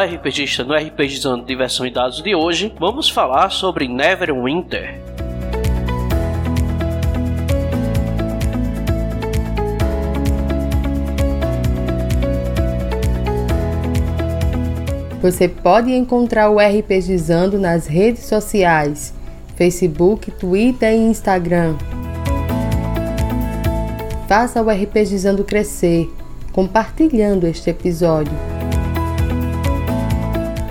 Olá, RPGista. No RPGizando Diversão e Dados de hoje, vamos falar sobre Neverwinter. Você pode encontrar o RPGizando nas redes sociais: Facebook, Twitter e Instagram. Faça o RPGizando crescer, compartilhando este episódio.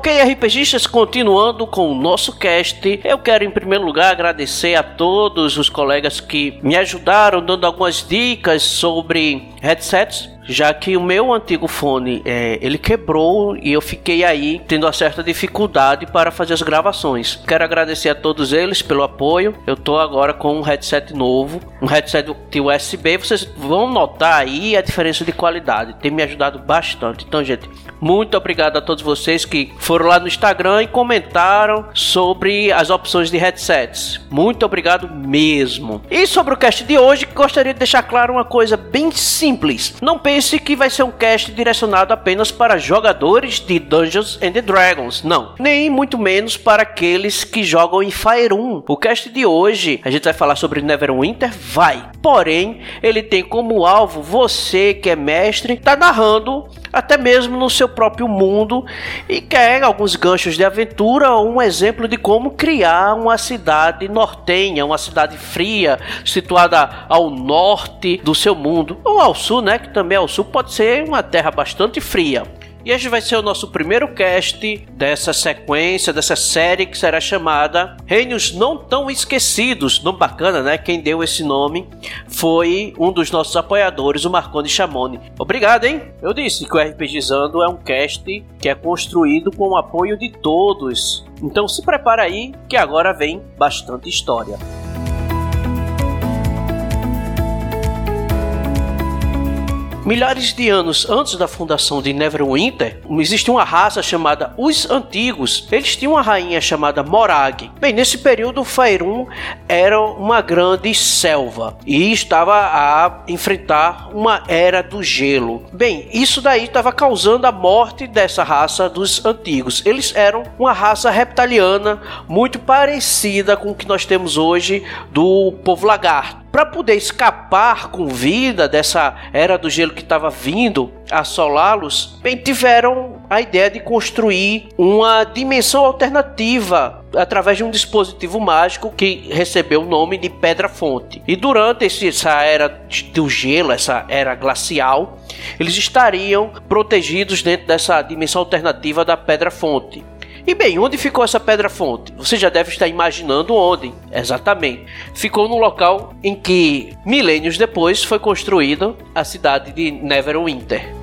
Ok, RPGistas, continuando com o nosso cast, eu quero em primeiro lugar agradecer a todos os colegas que me ajudaram dando algumas dicas sobre headsets já que o meu antigo fone é, ele quebrou e eu fiquei aí tendo uma certa dificuldade para fazer as gravações. Quero agradecer a todos eles pelo apoio. Eu tô agora com um headset novo, um headset de USB. Vocês vão notar aí a diferença de qualidade. Tem me ajudado bastante. Então, gente, muito obrigado a todos vocês que foram lá no Instagram e comentaram sobre as opções de headsets. Muito obrigado mesmo. E sobre o cast de hoje, gostaria de deixar claro uma coisa bem simples. Não que vai ser um cast direcionado apenas para jogadores de Dungeons and Dragons. Não, nem muito menos para aqueles que jogam em Fire 1. O cast de hoje, a gente vai falar sobre Neverwinter, vai. Porém, ele tem como alvo você que é mestre, tá narrando até mesmo no seu próprio mundo e quer alguns ganchos de aventura um exemplo de como criar uma cidade nortenha, uma cidade fria, situada ao norte do seu mundo, ou ao sul, né, que também ao sul pode ser uma terra bastante fria. E este vai ser o nosso primeiro cast dessa sequência, dessa série que será chamada Reinos Não Tão Esquecidos. Nome bacana, né? Quem deu esse nome foi um dos nossos apoiadores, o Marconi Chamoni. Obrigado, hein? Eu disse que o RPGizando é um cast que é construído com o apoio de todos. Então se prepara aí que agora vem bastante história. Milhares de anos antes da fundação de Neverwinter, existia uma raça chamada Os Antigos. Eles tinham uma rainha chamada Morag. Bem, nesse período, Faerun era uma grande selva e estava a enfrentar uma era do gelo. Bem, isso daí estava causando a morte dessa raça dos Antigos. Eles eram uma raça reptiliana muito parecida com o que nós temos hoje do povo lagarto para poder escapar com vida dessa era do gelo que estava vindo assolá-los, bem, tiveram a ideia de construir uma dimensão alternativa através de um dispositivo mágico que recebeu o nome de Pedra Fonte. E durante essa era do gelo, essa era glacial, eles estariam protegidos dentro dessa dimensão alternativa da Pedra Fonte. E bem, onde ficou essa pedra-fonte? Você já deve estar imaginando onde. Exatamente. Ficou no local em que, milênios depois, foi construída a cidade de Neverwinter.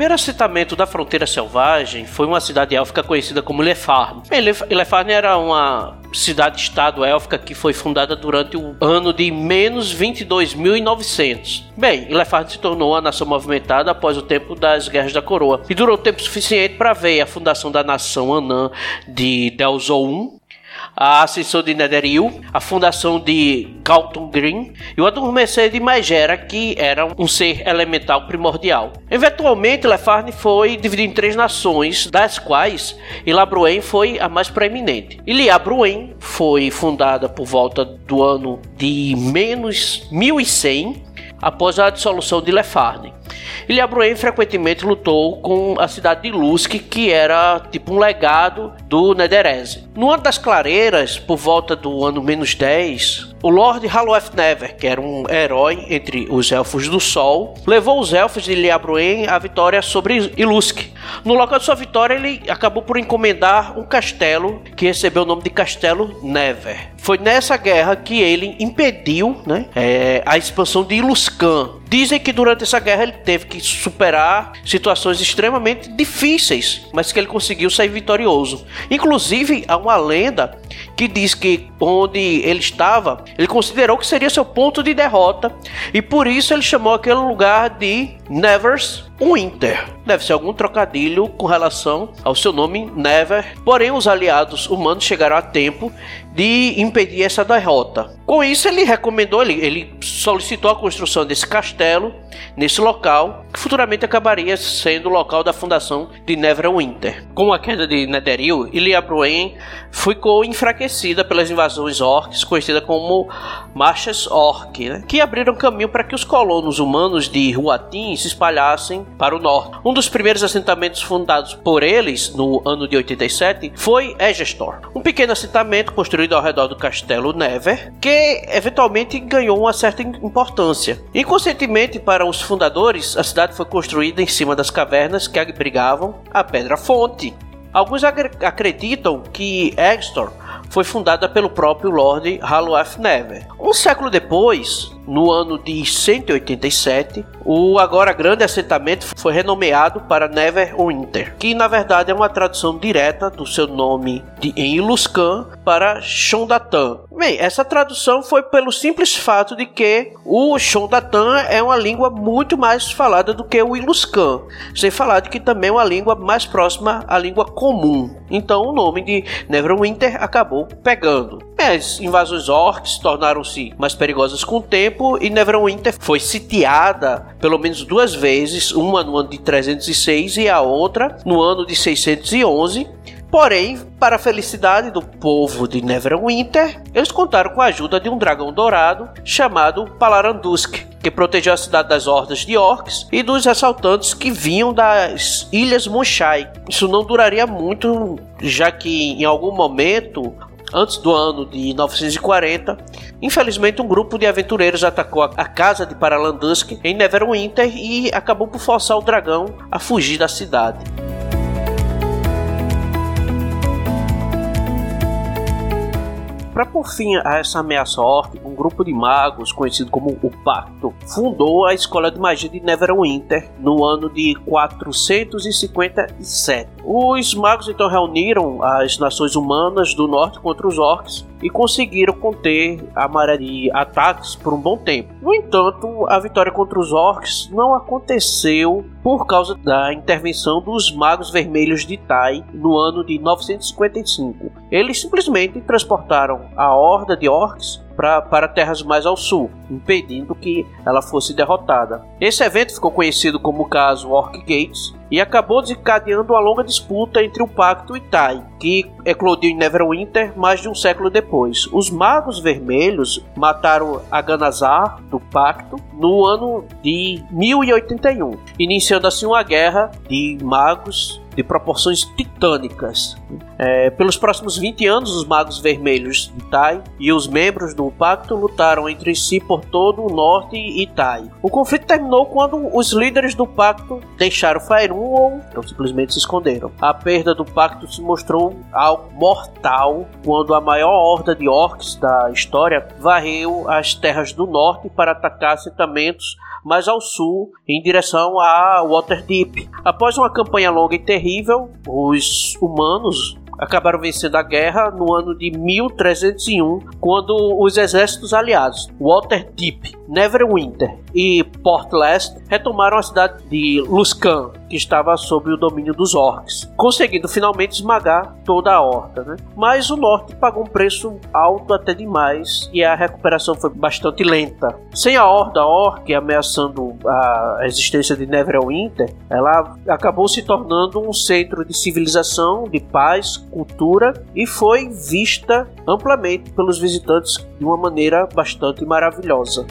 primeiro assentamento da fronteira selvagem foi uma cidade élfica conhecida como Lefarn. Lefarn era uma cidade-estado élfica que foi fundada durante o ano de menos 22.900. Bem, Lefarn se tornou uma nação movimentada após o tempo das Guerras da Coroa e durou tempo suficiente para ver a fundação da nação Anã de Delzoun a ascensão de Netheril, a fundação de Galton Green e o adormecer de Magera, que era um ser elemental primordial. Eventualmente, Lefarne foi dividido em três nações, das quais Ilabruen foi a mais proeminente. Iliabruen foi fundada por volta do ano de menos 1100 após a dissolução de Lefarne. Ilhabruen frequentemente lutou com a cidade de Lusk, que era tipo um legado do Nederese. No ano das clareiras, por volta do ano menos 10, o Lord Haloeth Never, que era um herói entre os Elfos do Sol, levou os Elfos de Ilhabruen à vitória sobre Ilusk. No local de sua vitória, ele acabou por encomendar um castelo que recebeu o nome de Castelo Never. Foi nessa guerra que ele impediu né, é, a expansão de Iluscan. Dizem que durante essa guerra ele teve que superar situações extremamente difíceis, mas que ele conseguiu sair vitorioso. Inclusive, há uma lenda que diz que onde ele estava, ele considerou que seria seu ponto de derrota e por isso ele chamou aquele lugar de Nevers Winter. Deve ser algum trocadilho com relação ao seu nome Never. Porém, os aliados humanos chegaram a tempo de impedir essa derrota. Com isso, ele recomendou, ele, ele solicitou a construção desse castelo nesse local, que futuramente acabaria sendo o local da fundação de Neverwinter. Com a queda de Netheril, Iliabruen ficou enfraquecida pelas invasões orcs, conhecida como Marchas Orc, né, que abriram caminho para que os colonos humanos de Huatin se espalhassem para o norte. Um dos primeiros assentamentos fundados por eles no ano de 87 foi Egestor, um pequeno assentamento construído ao redor do castelo Never, que eventualmente ganhou uma certa importância. Inconscientemente para os fundadores, a cidade foi construída em cima das cavernas que abrigavam a Pedra Fonte. Alguns acreditam que Egestor foi fundada pelo próprio Lord Haloaf Never. Um século depois, no ano de 187, o agora grande assentamento foi renomeado para Neverwinter, que na verdade é uma tradução direta do seu nome de, em Iluscan para Shondatan. Bem, essa tradução foi pelo simples fato de que o Shondatan é uma língua muito mais falada do que o Iluscan, sem falar de que também é uma língua mais próxima à língua comum. Então o nome de Neverwinter acabou pegando. As invasões orcs tornaram-se mais perigosas com o tempo e Neverwinter foi sitiada pelo menos duas vezes, uma no ano de 306 e a outra no ano de 611. Porém, para a felicidade do povo de Neverwinter, eles contaram com a ajuda de um dragão dourado chamado Palarandusk, que protegeu a cidade das hordas de orcs e dos assaltantes que vinham das ilhas Moshai. Isso não duraria muito, já que em algum momento antes do ano de 940, infelizmente um grupo de aventureiros atacou a casa de Paralandusk em Neverwinter e acabou por forçar o dragão a fugir da cidade. Para por fim a essa ameaça um grupo de magos conhecido como o Pacto fundou a escola de magia de Neverwinter no ano de 457. Os magos então reuniram as nações humanas do norte contra os orcs e conseguiram conter a maré de ataques por um bom tempo. No entanto, a vitória contra os orcs não aconteceu por causa da intervenção dos magos vermelhos de Tai no ano de 955. Eles simplesmente transportaram a horda de orcs pra, para terras mais ao sul, impedindo que ela fosse derrotada. Esse evento ficou conhecido como o caso Orc Gates e acabou desencadeando uma longa disputa entre o Pacto e Tai, que eclodiu em Neverwinter mais de um século depois. Os Magos Vermelhos mataram Aganazar do Pacto no ano de 1081, iniciando assim uma guerra de magos de proporções titânicas. É, pelos próximos 20 anos, os Magos Vermelhos de Tai e os membros do Pacto lutaram entre si por todo o norte e Tai. O conflito terminou quando os líderes do Pacto deixaram Faerun ou então simplesmente se esconderam. A perda do Pacto se mostrou algo mortal quando a maior horda de orcs da história varreu as terras do norte para atacar assentamentos mais ao sul, em direção a Waterdeep. Após uma campanha longa e terrível, os humanos acabaram vencendo a guerra no ano de 1301, quando os exércitos aliados, Waterdeep, Neverwinter e Portlast, retomaram a cidade de Luscan, que estava sob o domínio dos orcs, conseguindo finalmente esmagar toda a horda. Né? Mas o norte pagou um preço alto até demais e a recuperação foi bastante lenta. Sem a horda orc ameaçando a existência de Neverwinter, ela acabou se tornando um centro de civilização, de paz, cultura e foi vista amplamente pelos visitantes de uma maneira bastante maravilhosa.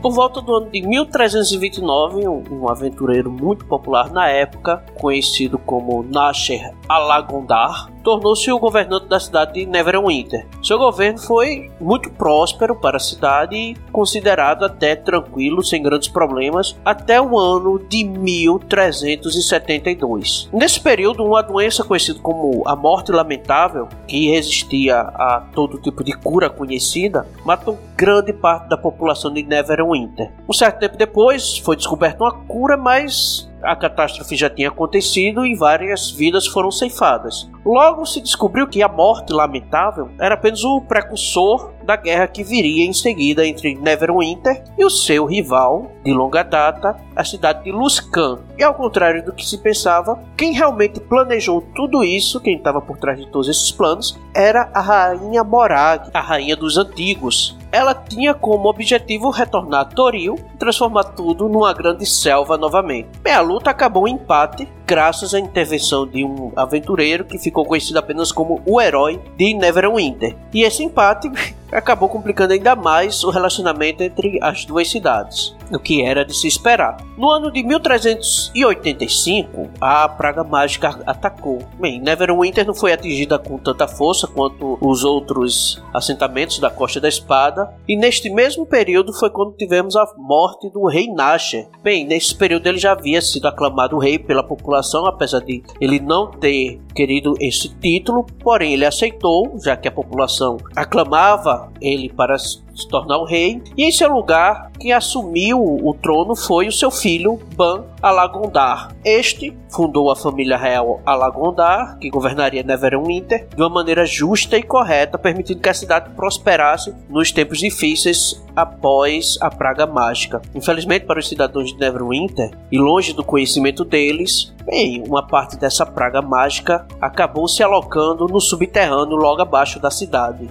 Por volta do ano de 1329, um, aventureiro muito popular na época, conhecido como Nasher Alagondar, tornou-se o governante da cidade de Neverwinter. Seu governo foi muito próspero para a cidade e considerado até tranquilo, sem grandes problemas, até o ano de 1372. Nesse período, uma doença conhecida como a morte lamentável, que resistia a todo tipo de cura conhecida, matou grande parte da população de Neverwinter. Um certo tempo depois, foi descoberta uma cura, mas a catástrofe já tinha acontecido e várias vidas foram ceifadas. Logo se descobriu que a morte lamentável era apenas o precursor da guerra que viria em seguida entre Neverwinter e o seu rival de longa data, a cidade de Luscan. E ao contrário do que se pensava, quem realmente planejou tudo isso, quem estava por trás de todos esses planos, era a rainha Morag, a rainha dos antigos. Ela tinha como objetivo retornar a Toril e transformar tudo numa grande selva novamente. Bem, a luta acabou em empate graças à intervenção de um aventureiro que ficou conhecido apenas como o herói de Neverwinter. E esse empate acabou complicando ainda mais o relacionamento entre as duas cidades, o que era de se esperar. No ano de 1385, a praga mágica atacou. Bem, Neverwinter não foi atingida com tanta força quanto os outros assentamentos da Costa da Espada, e neste mesmo período foi quando tivemos a morte do rei Nasher. Bem, nesse período ele já havia sido aclamado rei pela população, apesar de ele não ter querido esse título, porém ele aceitou, já que a população aclamava ele para se tornar o rei, e em seu lugar, quem assumiu o trono foi o seu filho Ban Alagondar. Este fundou a família real Alagondar, que governaria Neverwinter de uma maneira justa e correta, permitindo que a cidade prosperasse nos tempos difíceis após a praga mágica. Infelizmente para os cidadãos de Neverwinter, e longe do conhecimento deles, bem, uma parte dessa praga mágica acabou se alocando no subterrâneo logo abaixo da cidade.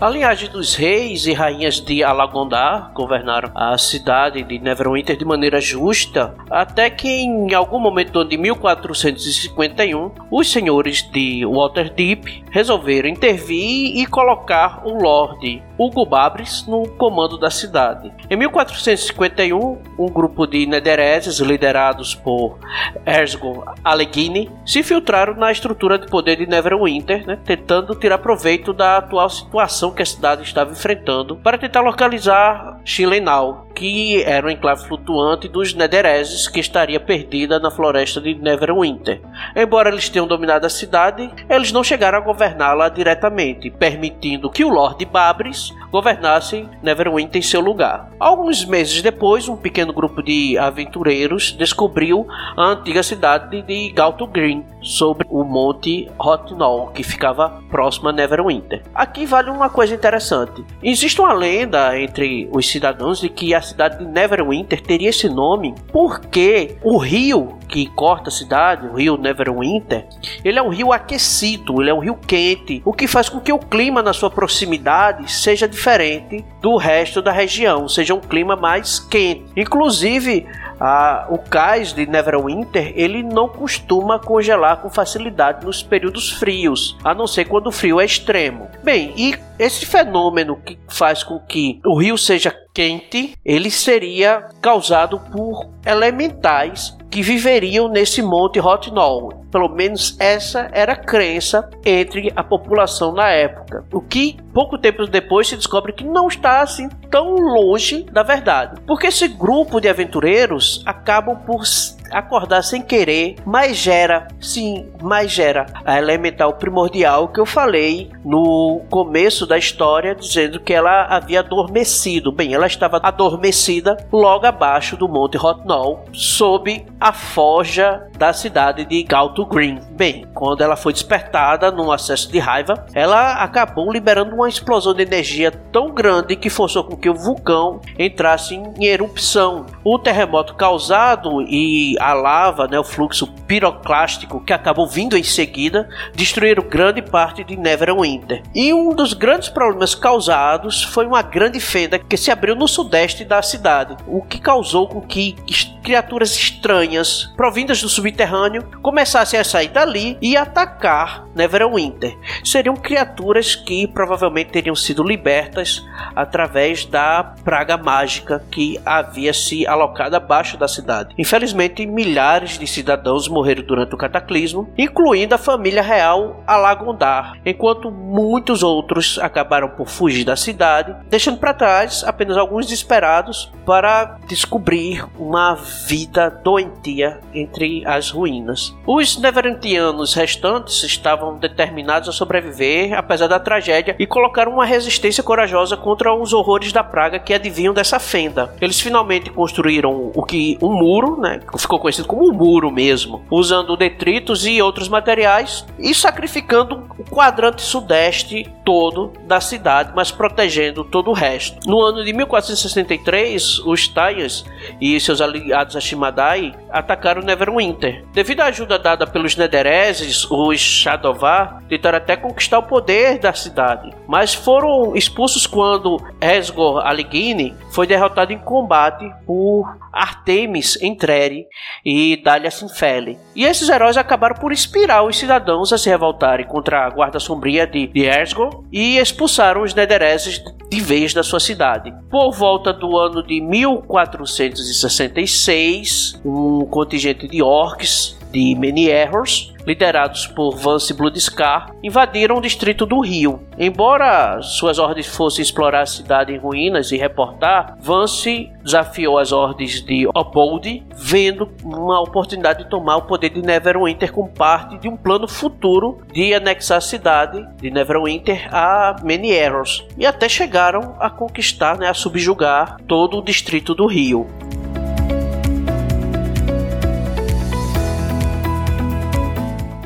A linhagem dos reis e rainhas de Alagondar governaram a cidade de Neverwinter de maneira justa, até que em algum momento de 1451, os senhores de Waterdeep resolveram intervir e colocar o Lorde Hugo Babris no comando da cidade. Em 1451, um grupo de Nedereses liderados por Erzgon Allegheny se infiltraram na estrutura de poder de Neverwinter, né, tentando tirar proveito da atual situação situação que a cidade estava enfrentando para tentar localizar Chilenal, que era um enclave flutuante dos Nedereses que estaria perdida na floresta de Neverwinter. Embora eles tenham dominado a cidade, eles não chegaram a governá-la diretamente, permitindo que o Lord Babris governasse Neverwinter em seu lugar. Alguns meses depois, um pequeno grupo de aventureiros descobriu a antiga cidade de Galto Green, sobre o monte Hotnall, que ficava próximo a Neverwinter. Aqui vale uma coisa interessante. Existe uma lenda entre os cidadãos de que a cidade de Neverwinter teria esse nome porque o rio que corta a cidade, o rio Neverwinter, ele é um rio aquecido, ele é um rio quente, o que faz com que o clima na sua proximidade seja diferente do resto da região, seja um clima mais quente. Inclusive, a, o cais de Neverwinter ele não costuma congelar com facilidade nos períodos frios, a não ser quando o frio é extremo. Bem, e esse fenômeno que faz com que o rio seja quente, ele seria causado por elementais que viveriam nesse monte Hotnol. Pelo menos essa era a crença entre a população na época. O que pouco tempo depois se descobre que não está assim tão longe da verdade. Porque esse grupo de aventureiros acabam por acordar sem querer, mas gera, sim, mas gera a elemental primordial que eu falei no começo da história, dizendo que ela havia adormecido. Bem, ela estava adormecida logo abaixo do Monte Hotnall, sob a forja da cidade de Galto Green. Bem, quando ela foi despertada num acesso de raiva, ela acabou liberando uma explosão de energia tão grande que forçou com que o vulcão entrasse em erupção. O terremoto causado e a lava, né, o fluxo piroclástico que acabou vindo em seguida destruíram grande parte de Neverwinter. E um dos grandes problemas causados foi uma grande fenda que se abriu no sudeste da cidade, o que causou com que criaturas estranhas provindas do subterrâneo começassem a sair dali e atacar Neverwinter. Seriam criaturas que provavelmente teriam sido libertas através da praga mágica que havia se alocado abaixo da cidade. Infelizmente, milhares de cidadãos morreram durante o cataclismo, incluindo a família real Alagondar, enquanto muitos outros acabaram por fugir da cidade, deixando para trás apenas alguns desesperados para descobrir uma vida doentia entre as ruínas. Os Neverentianos restantes estavam determinados a sobreviver apesar da tragédia e colocaram uma resistência corajosa contra os horrores da praga que advinham dessa fenda. Eles finalmente construíram o que um muro, né, que ficou conhecido como um muro mesmo, usando detritos e outros materiais e sacrificando o quadrante sudeste todo da cidade, mas protegendo todo o resto. No ano de 1463, os Taias e seus aliados Hashimadai atacaram Neverwinter. Devido à ajuda dada pelos Nedereses, os Shadovar tentaram até conquistar o poder da cidade, mas foram expulsos quando Esgor Aligini foi derrotado em combate por Artemis Entreri e Dália Sinfele. E esses heróis acabaram por inspirar os cidadãos a se revoltarem contra a guarda sombria de, de Esgor e expulsaram os Nedereses de vez da sua cidade. Por volta do ano de 1466, um contingente de orcs de Many Errors, liderados por Vance Bloodscar, invadiram o distrito do Rio. Embora suas ordens fossem explorar a cidade em ruínas e reportar, Vance desafiou as ordens de Obold, vendo uma oportunidade de tomar o poder de Neverwinter como parte de um plano futuro de anexar a cidade de Neverwinter a Many Errors, e até chegaram a conquistar, né, a subjugar todo o distrito do Rio.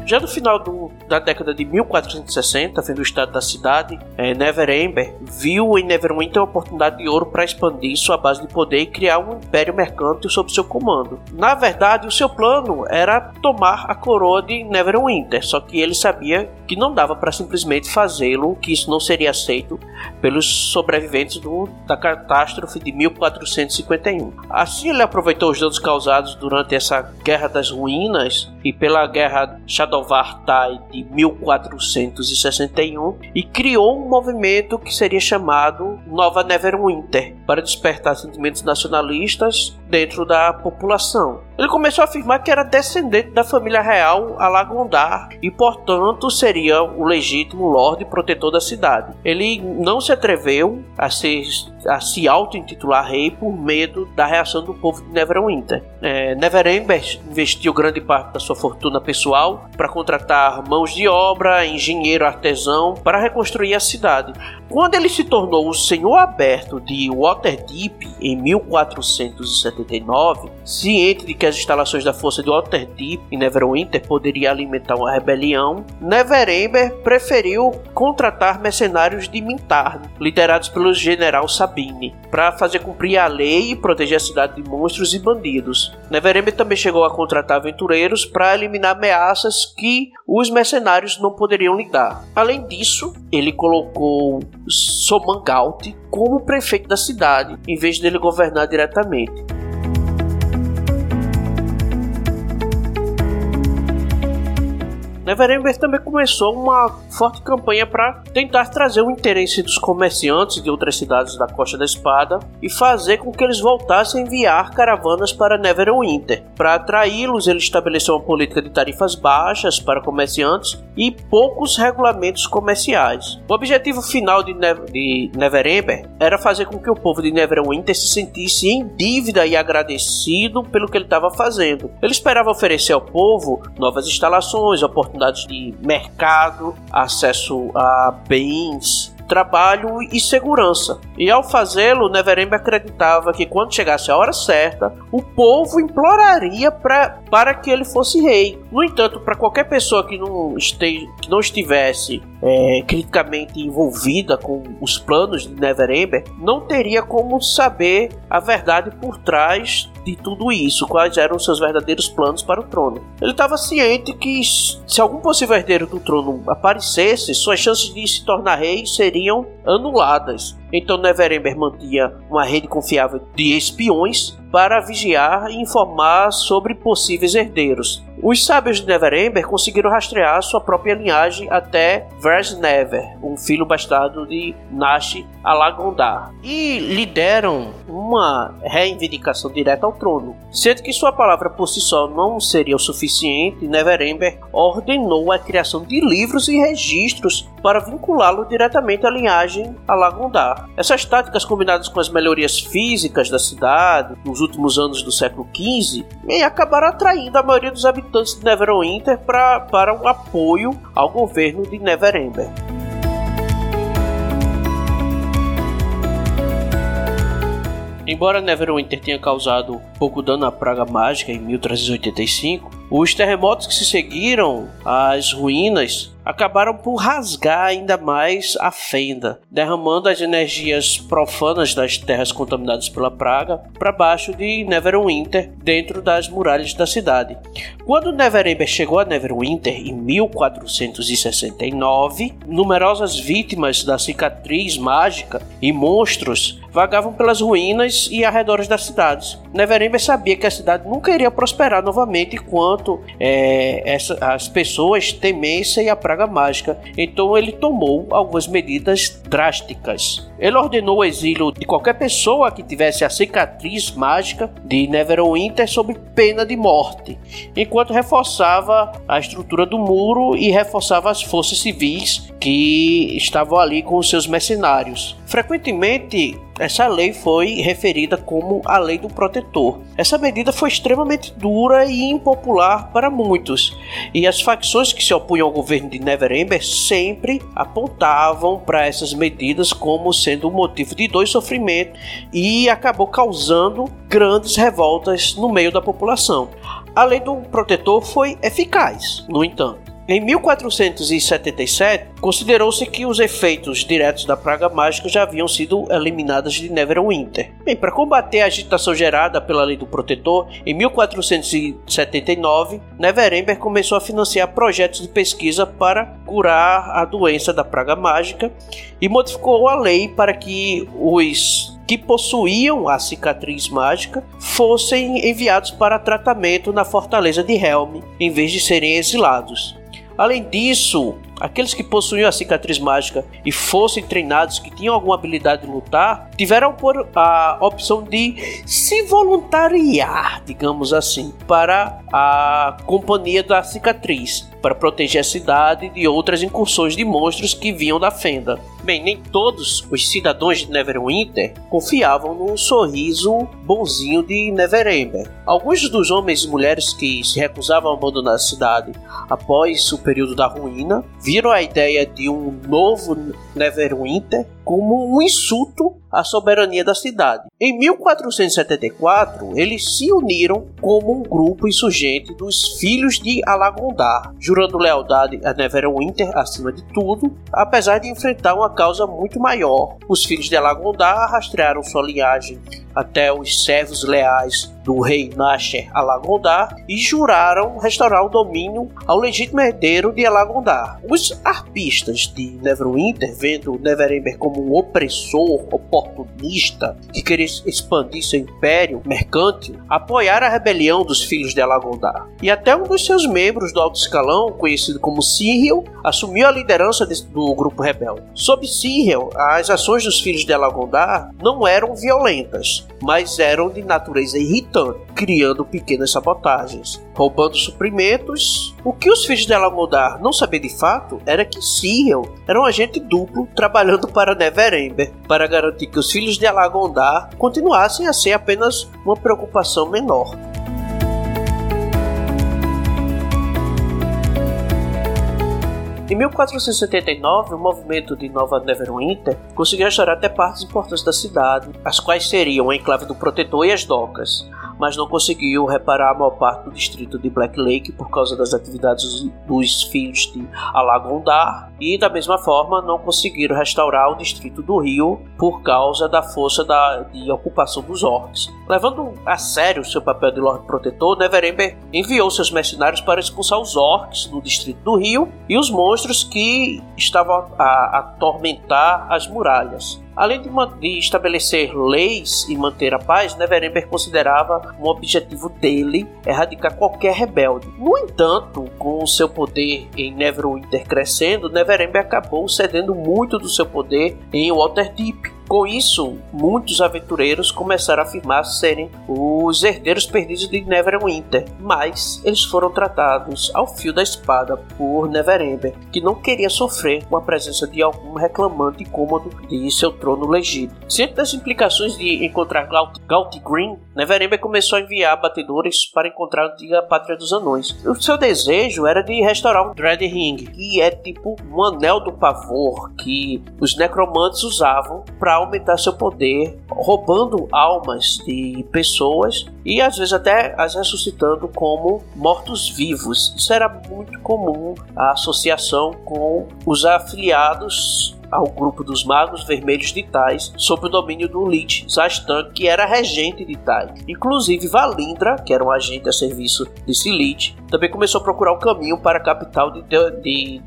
Já no final do, da década de 1460, vendo o estado da cidade, é, Never Ember viu em Neverwinter uma oportunidade de ouro para expandir sua base de poder e criar um império mercante sob seu comando. Na verdade, o seu plano era tomar a coroa de Neverwinter, só que ele sabia que não dava para simplesmente fazê-lo, que isso não seria aceito pelos sobreviventes do, da catástrofe de 1451. Assim, ele aproveitou os danos causados durante essa Guerra das Ruínas e pela Guerra Shadow Vartai de 1461 e criou um movimento que seria chamado Nova Neverwinter para despertar sentimentos nacionalistas dentro da população. Ele começou a afirmar que era descendente da família real Alagondar e, portanto, seria o legítimo Lorde Protetor da cidade. Ele não se atreveu a, ser, a se auto-intitular rei por medo da reação do povo de Neverwinter. É, Neverember investiu grande parte da sua fortuna pessoal para contratar mãos de obra, engenheiro, artesão para reconstruir a cidade. Quando ele se tornou o Senhor Aberto de Waterdeep em 1479, ciente de que as instalações da força de Waterdeep em Neverwinter poderiam alimentar uma rebelião, Neverember preferiu contratar mercenários de Mintarn, liderados pelo general Sabine, para fazer cumprir a lei e proteger a cidade de monstros e bandidos. Neverember também chegou a contratar aventureiros para eliminar ameaças que os mercenários não poderiam lidar. Além disso, ele colocou Somangalt como prefeito da cidade, em vez dele governar diretamente. Neverember também começou uma forte campanha para tentar trazer o interesse dos comerciantes de outras cidades da Costa da Espada e fazer com que eles voltassem a enviar caravanas para Neverwinter. Para atraí-los, ele estabeleceu uma política de tarifas baixas para comerciantes e poucos regulamentos comerciais. O objetivo final de, ne de Neverember era fazer com que o povo de Neverwinter se sentisse em dívida e agradecido pelo que ele estava fazendo. Ele esperava oferecer ao povo novas instalações, oportunidades oportunidades de mercado, acesso a bens, trabalho e segurança. E ao fazê-lo, Neverember acreditava que quando chegasse a hora certa, o povo imploraria para para que ele fosse rei. No entanto, para qualquer pessoa que não, este, que não estivesse é, criticamente envolvida com os planos de Neverember, não teria como saber a verdade por trás de tudo isso, quais eram seus verdadeiros planos para o trono. Ele estava ciente que se algum possível herdeiro do trono aparecesse, suas chances de se tornar rei seriam anuladas. Então Neverember mantinha uma rede confiável de espiões para vigiar e informar sobre possíveis herdeiros. Os sábios de Neverember conseguiram rastrear sua própria linhagem até Never, um filho bastardo de Nash Alagondar, e lhe deram uma reivindicação direta ao trono. Sendo que sua palavra por si só não seria o suficiente, Neverember ordenou a criação de livros e registros para vinculá-lo diretamente à linhagem Alagondar. Essas táticas combinadas com as melhorias físicas da cidade nos últimos anos do século XV acabaram atraindo a maioria dos habitantes de Neverwinter para um apoio ao governo de Neverember. Embora Neverwinter tenha causado pouco dano à praga mágica em 1385, os terremotos que se seguiram às ruínas acabaram por rasgar ainda mais a fenda, derramando as energias profanas das terras contaminadas pela praga para baixo de Neverwinter, dentro das muralhas da cidade. Quando Neverember chegou a Neverwinter em 1469, numerosas vítimas da cicatriz mágica e monstros vagavam pelas ruínas e arredores das cidades. Neverember sabia que a cidade nunca iria prosperar novamente enquanto é, essa, as pessoas temessem a praga mágica, então ele tomou algumas medidas drásticas. Ele ordenou o exílio de qualquer pessoa que tivesse a cicatriz mágica de Neverwinter sob pena de morte, enquanto reforçava a estrutura do muro e reforçava as forças civis que estavam ali com seus mercenários. Frequentemente, essa lei foi referida como a Lei do Protetor. Essa medida foi extremamente dura e impopular para muitos, e as facções que se opunham ao governo de Neverember sempre apontavam para essas medidas como sendo um motivo de dor e sofrimento e acabou causando grandes revoltas no meio da população. A Lei do Protetor foi eficaz, no entanto em 1477, considerou-se que os efeitos diretos da praga mágica já haviam sido eliminados de Neverwinter. Bem, para combater a agitação gerada pela lei do protetor, em 1479, Neverember começou a financiar projetos de pesquisa para curar a doença da praga mágica e modificou a lei para que os que possuíam a cicatriz mágica fossem enviados para tratamento na fortaleza de Helm, em vez de serem exilados. Além disso, aqueles que possuíam a cicatriz mágica e fossem treinados, que tinham alguma habilidade de lutar, tiveram por a opção de se voluntariar, digamos assim, para a companhia da cicatriz para proteger a cidade de outras incursões de monstros que vinham da fenda. Bem, nem todos os cidadãos de Neverwinter confiavam no sorriso bonzinho de Neverember. Alguns dos homens e mulheres que se recusavam a abandonar a cidade após o período da ruína viram a ideia de um novo Neverwinter como um insulto à soberania da cidade. Em 1474, eles se uniram como um grupo insurgente dos filhos de Alagondar, jurando lealdade a Neverwinter acima de tudo, apesar de enfrentar uma causa muito maior. Os filhos de Alagondar rastrearam sua linhagem até os servos leais do rei Nasher Alagondar e juraram restaurar o domínio ao legítimo herdeiro de Alagondar. Os arpistas de Neverwinter, vendo Neverember como um opressor oportunista que queria expandir seu império mercântil, apoiaram a rebelião dos filhos de Alagondar. E até um dos seus membros do alto escalão, conhecido como Cyril, assumiu a liderança do grupo rebelde. Sob Cyril, as ações dos filhos de Alagondar não eram violentas, mas eram de natureza irritante, criando pequenas sabotagens, roubando suprimentos. O que os filhos de Alagondar não sabiam de fato era que Cyril era um agente duplo trabalhando para Neverember, para garantir que os filhos de Alagondar continuassem a ser apenas uma preocupação menor. Em 1479, o movimento de Nova Neverwinter conseguiu restaurar até partes importantes da cidade, as quais seriam a enclave do Protetor e as docas. mas não conseguiu reparar a maior parte do distrito de Black Lake por causa das atividades dos filhos de Alagondar e da mesma forma não conseguiram restaurar o distrito do Rio por causa da força da, de ocupação dos orcs. Levando a sério seu papel de Lord Protetor, Neverember enviou seus mercenários para expulsar os orcs no distrito do Rio e os monstros que estavam a atormentar as muralhas. Além de, de, estabelecer leis e manter a paz, Neverember considerava um objetivo dele erradicar qualquer rebelde. No entanto, com o seu poder em Neverwinter crescendo, Neverember acabou cedendo muito do seu poder em Waterdeep, com isso, muitos aventureiros começaram a afirmar serem os herdeiros perdidos de Neverwinter, mas eles foram tratados ao fio da espada por Neverember, que não queria sofrer com a presença de algum reclamante incômodo de seu trono legítimo. Ciente das implicações de encontrar Gaut Green, Neverember começou a enviar batedores para encontrar a antiga pátria dos anões. O seu desejo era de restaurar um Dread Ring, que é tipo um anel do pavor que os necromantes usavam para aumentar seu poder, roubando almas de pessoas e às vezes até as ressuscitando como mortos-vivos. Isso era muito comum a associação com os afiliados ao grupo dos magos vermelhos de Tais sob o domínio do Lich Zastan, que era regente de Tai. Inclusive Valindra, que era um agente a serviço desse Lich, também começou a procurar o caminho para a capital de, de, de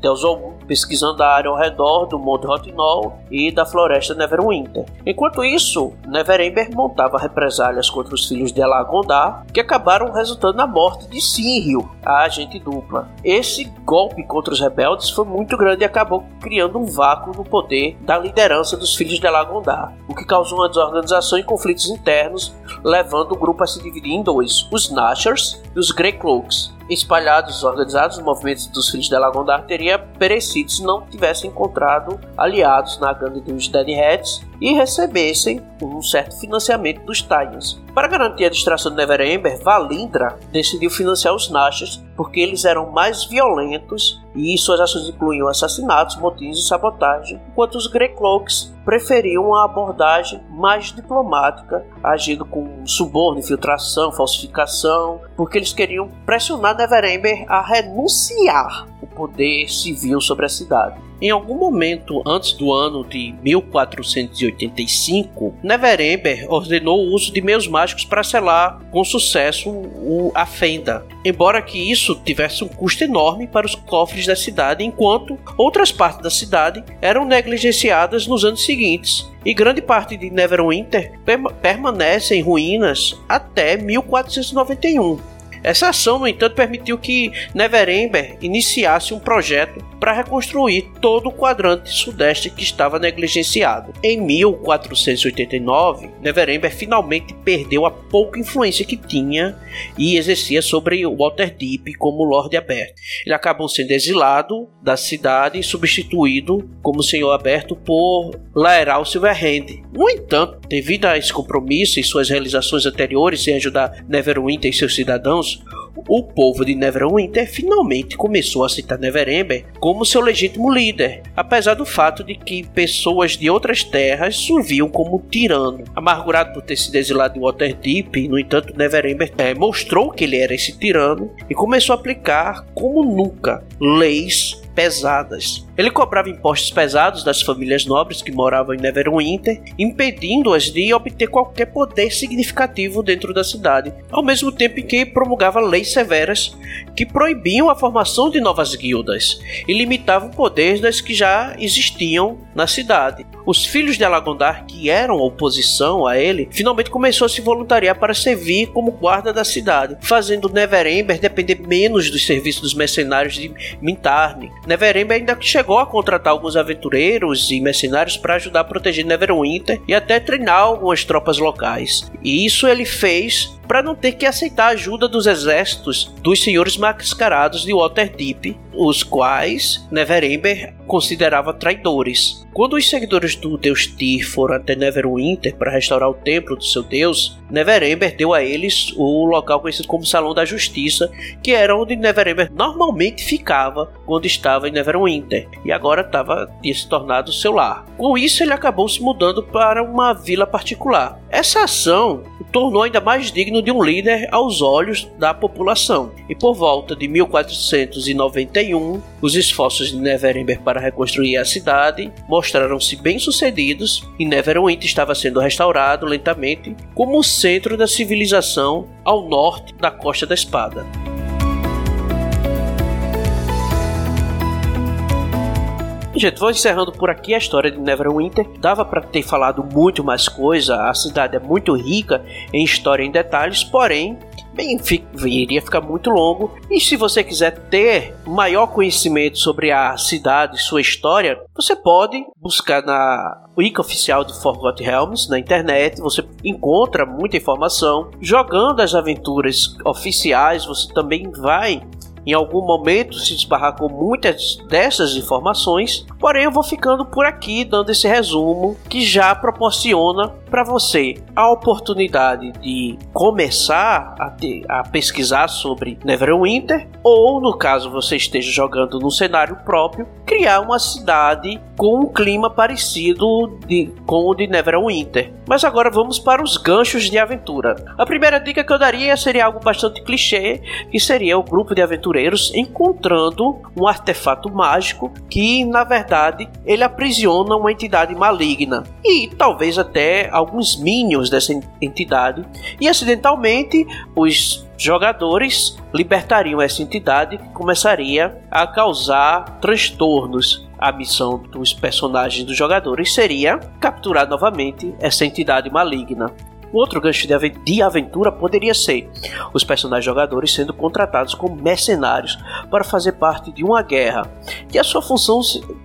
pesquisando a área ao redor do Monte Rotinol e da floresta Neverwinter. Enquanto isso, Neverember montava represálias contra os filhos de Elagondar, que acabaram resultando na morte de Sinrio, a agente dupla. Esse golpe contra os rebeldes foi muito grande e acabou criando um vácuo no poder da liderança dos filhos de Elagondar, o que causou uma desorganização e conflitos internos, levando o grupo a se dividir em dois, os Nashers e os Greycloaks espalhados, organizados, os movimentos dos filhos de Elagondar teria perecido se não tivessem encontrado aliados na gangue dos Deadheads e recebessem um certo financiamento dos Titans. Para garantir a distração de Neverember, Valindra decidiu financiar os Nashas porque eles eram mais violentos e suas ações incluíam assassinatos, motins e sabotagem, enquanto os Greycloaks preferiam uma abordagem mais diplomática, agindo com suborno, infiltração, falsificação, porque eles queriam pressionar Neverember a renunciar o poder civil sobre a cidade. Em algum momento antes do ano de 1485, Neverember ordenou o uso de meios mágicos para selar com sucesso a fenda, embora que isso tivesse um custo enorme para os cofres da cidade, enquanto outras partes da cidade eram negligenciadas nos anos seguintes. E grande parte de Neverwinter permanece em ruínas até 1491. Essa ação, no entanto, permitiu que Neverember iniciasse um projeto para reconstruir todo o quadrante sudeste que estava negligenciado. Em 1489, Neverember finalmente perdeu a pouca influência que tinha e exercia sobre Waterdeep como Lorde Aberto. Ele acabou sendo exilado da cidade e substituído como Senhor Aberto por Laeral Silverhand. No entanto, devido a esse compromisso e suas realizações anteriores em ajudar Neverwinter e seus cidadãos, o povo de Neverwinter finalmente começou a aceitar Neverember como seu legítimo líder, apesar do fato de que pessoas de outras terras o viam como tirano. Amargurado por ter sido exilado de Waterdeep, no entanto, Neverember é, mostrou que ele era esse tirano e começou a aplicar como nunca leis pesadas. Ele cobrava impostos pesados das famílias nobres que moravam em Neverwinter, impedindo-as de obter qualquer poder significativo dentro da cidade, ao mesmo tempo em que promulgava leis severas que proibiam a formação de novas guildas e limitavam o poder das que já existiam na cidade. Os filhos de Alagondar, que eram oposição a ele, finalmente começou a se voluntariar para servir como guarda da cidade, fazendo Neverember depender menos dos serviços dos mercenários de Mintarne, Neverember ainda chegou a contratar alguns aventureiros e mercenários para ajudar a proteger Neverwinter e até treinar algumas tropas locais. E isso ele fez para não ter que aceitar a ajuda dos exércitos dos senhores mascarados de Waterdeep, os quais Neverember considerava traidores. Quando os seguidores do deus Tyr foram até Neverwinter para restaurar o templo do seu deus, Neverember deu a eles o local conhecido como Salão da Justiça, que era onde Neverember normalmente ficava quando estava em Neverwinter, e agora tava, tinha se tornado seu lar. Com isso, ele acabou se mudando para uma vila particular. Essa ação o tornou ainda mais digno de um líder aos olhos da população. E por volta de 1491, os esforços de Neverember para reconstruir a cidade mostraram-se bem-sucedidos e Neverwinter estava sendo restaurado lentamente como o centro da civilização ao norte da Costa da Espada. Gente, vou encerrando por aqui a história de Neverwinter. Dava para ter falado muito mais coisa, a cidade é muito rica em história em detalhes, porém bem, iria ficar muito longo. E se você quiser ter maior conhecimento sobre a cidade e sua história, você pode buscar na Wiki oficial de Forgotten Realms na internet. Você encontra muita informação. Jogando as aventuras oficiais, você também vai em algum momento se esbarrar com muitas dessas informações, porém eu vou ficando por aqui dando esse resumo que já proporciona para você a oportunidade de começar a, ter, a pesquisar sobre Neverwinter ou, no caso você esteja jogando no cenário próprio, criar uma cidade com um clima parecido de, com o de Neverwinter. Mas agora vamos para os ganchos de aventura. A primeira dica que eu daria seria algo bastante clichê, que seria o grupo de aventureiros encontrando um artefato mágico que, na verdade, ele aprisiona uma entidade maligna e talvez até alguns minions dessa entidade e acidentalmente os jogadores libertariam essa entidade que começaria a causar transtornos. A missão dos personagens dos jogadores seria capturar novamente essa entidade maligna. Outro gancho de aventura poderia ser os personagens jogadores sendo contratados como mercenários para fazer parte de uma guerra, e a sua função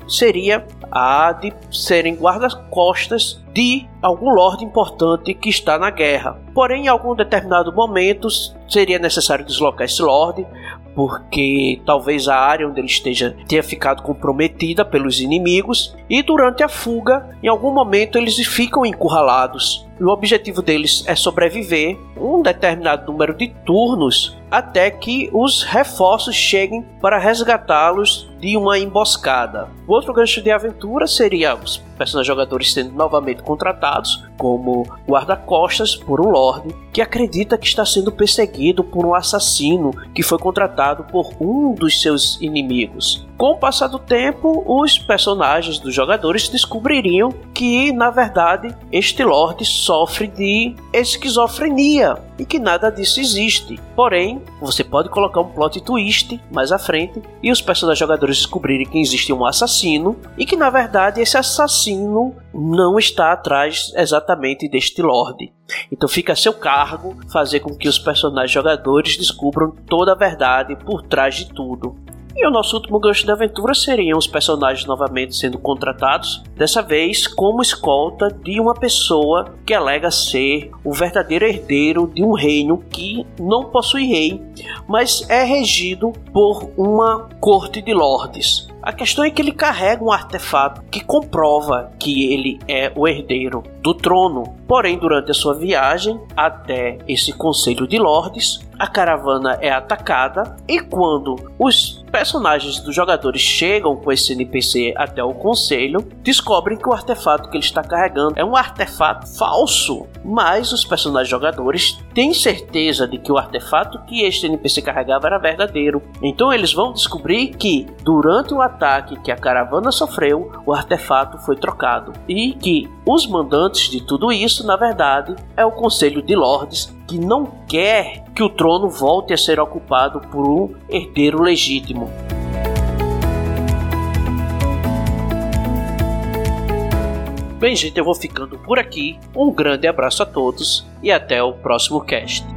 seria a de serem guarda-costas de algum lord importante que está na guerra. Porém, em algum determinado momento seria necessário deslocar esse lord, porque talvez a área onde ele esteja tenha ficado comprometida pelos inimigos, e durante a fuga, em algum momento eles ficam encurralados. O objetivo deles é sobreviver um determinado número de turnos até que os reforços cheguem para resgatá-los de uma emboscada. O outro gancho de aventura seria os personagens jogadores sendo novamente contratados como guarda-costas por um lord que acredita que está sendo perseguido por um assassino que foi contratado por um dos seus inimigos. Com o passar do tempo, os personagens dos jogadores descobririam que, na verdade, este lord sofre de esquizofrenia e que nada disso existe. Porém, você pode colocar um plot twist mais à frente e os personagens jogadores descobrirem que existe um assassino e que, na verdade, esse assassino não está atrás exatamente deste lord. Então fica a seu cargo fazer com que os personagens jogadores descubram toda a verdade por trás de tudo. E o nosso último gancho da aventura seriam os personagens novamente sendo contratados, dessa vez como escolta de uma pessoa que alega ser o verdadeiro herdeiro de um reino que não possui rei, mas é regido por uma corte de lordes. A questão é que ele carrega um artefato que comprova que ele é o herdeiro do trono. Porém, durante a sua viagem até esse conselho de lordes, a caravana é atacada e quando os personagens dos jogadores chegam com esse NPC até o conselho, descobrem que o artefato que ele está carregando é um artefato falso, mas os personagens jogadores têm certeza de que o artefato que este NPC carregava era verdadeiro. Então eles vão descobrir que durante o ataque que a caravana sofreu, o artefato foi trocado e que os mandantes de tudo isso, na verdade, é o Conselho de Lordes que não quer que o trono volte a ser ocupado por um herdeiro legítimo. Bem, gente, eu vou ficando por aqui. Um grande abraço a todos e até o próximo cast.